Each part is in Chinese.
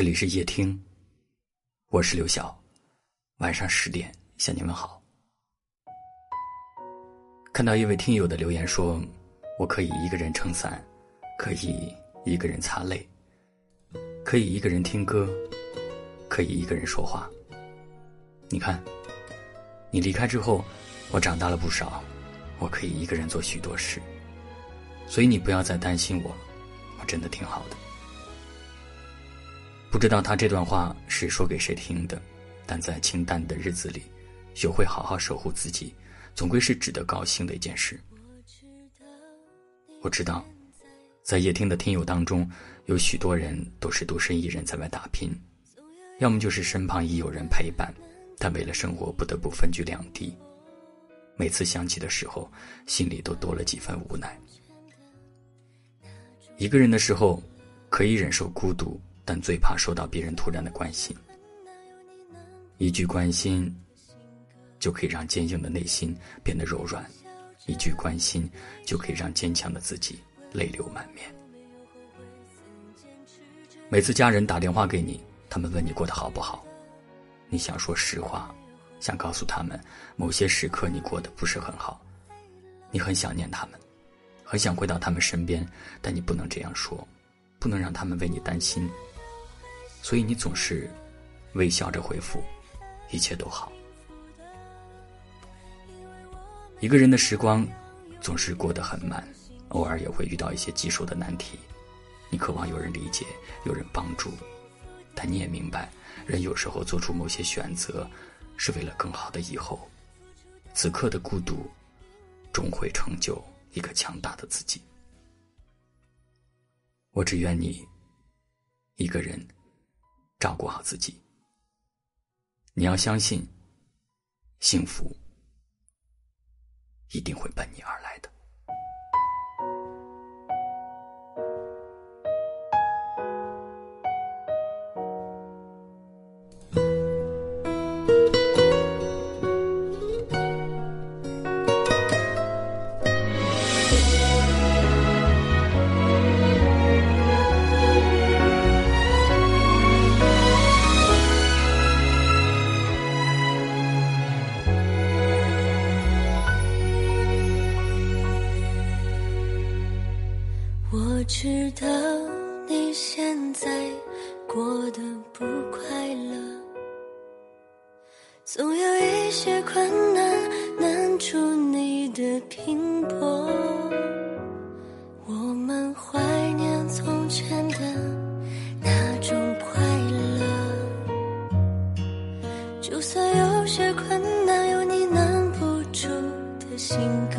这里是夜听，我是刘晓，晚上十点向你问好。看到一位听友的留言说：“我可以一个人撑伞，可以一个人擦泪，可以一个人听歌，可以一个人说话。”你看，你离开之后，我长大了不少，我可以一个人做许多事，所以你不要再担心我，我真的挺好的。不知道他这段话是说给谁听的，但在清淡的日子里，学会好好守护自己，总归是值得高兴的一件事。我知道，在夜听的听友当中，有许多人都是独身一人在外打拼，要么就是身旁已有人陪伴，但为了生活不得不分居两地。每次想起的时候，心里都多了几分无奈。一个人的时候，可以忍受孤独。但最怕受到别人突然的关心，一句关心就可以让坚硬的内心变得柔软，一句关心就可以让坚强的自己泪流满面。每次家人打电话给你，他们问你过得好不好，你想说实话，想告诉他们某些时刻你过得不是很好，你很想念他们，很想回到他们身边，但你不能这样说，不能让他们为你担心。所以你总是微笑着回复，一切都好。一个人的时光总是过得很慢，偶尔也会遇到一些棘手的难题。你渴望有人理解，有人帮助，但你也明白，人有时候做出某些选择，是为了更好的以后。此刻的孤独，终会成就一个强大的自己。我只愿你一个人。照顾好自己，你要相信，幸福一定会奔你而来的。现在过得不快乐，总有一些困难难住你的拼搏。我们怀念从前的那种快乐，就算有些困难有你难不住的性格。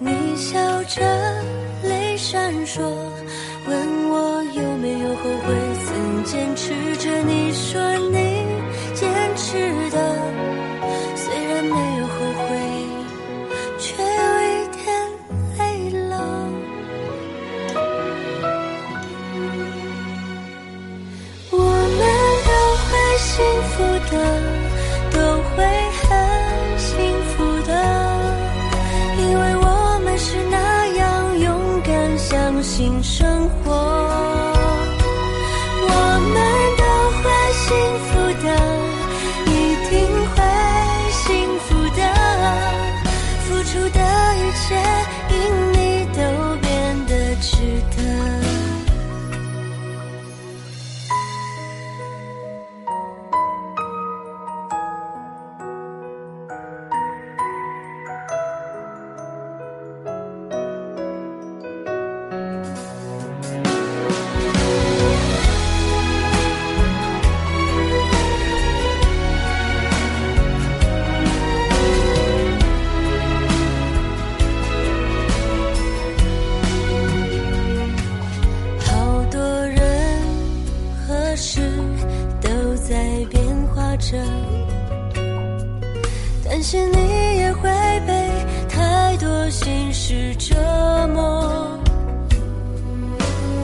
你笑着，泪闪烁，新生活，着，担心你也会被太多心事折磨。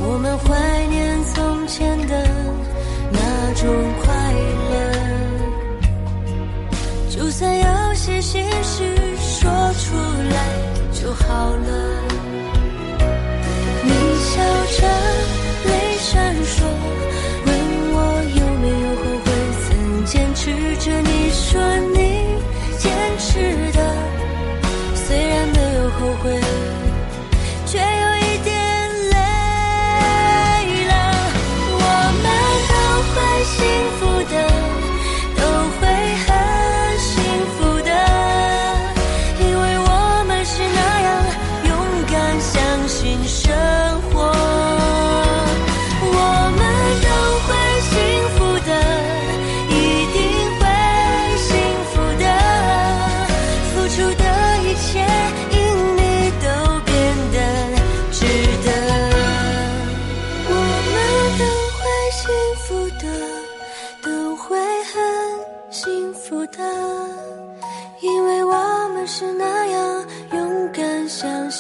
我们怀念从前的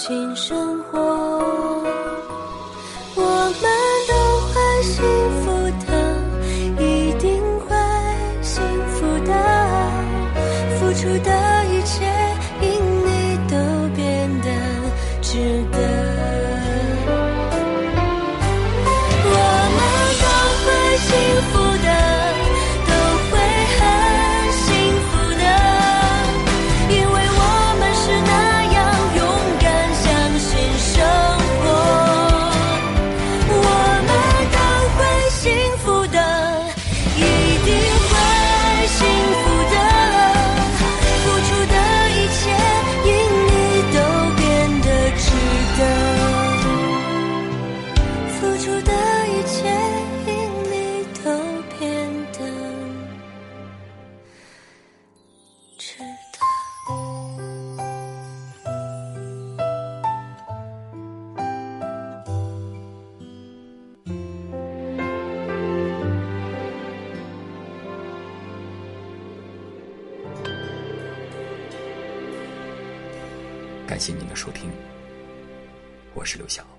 轻生活感谢您的收听，我是刘晓。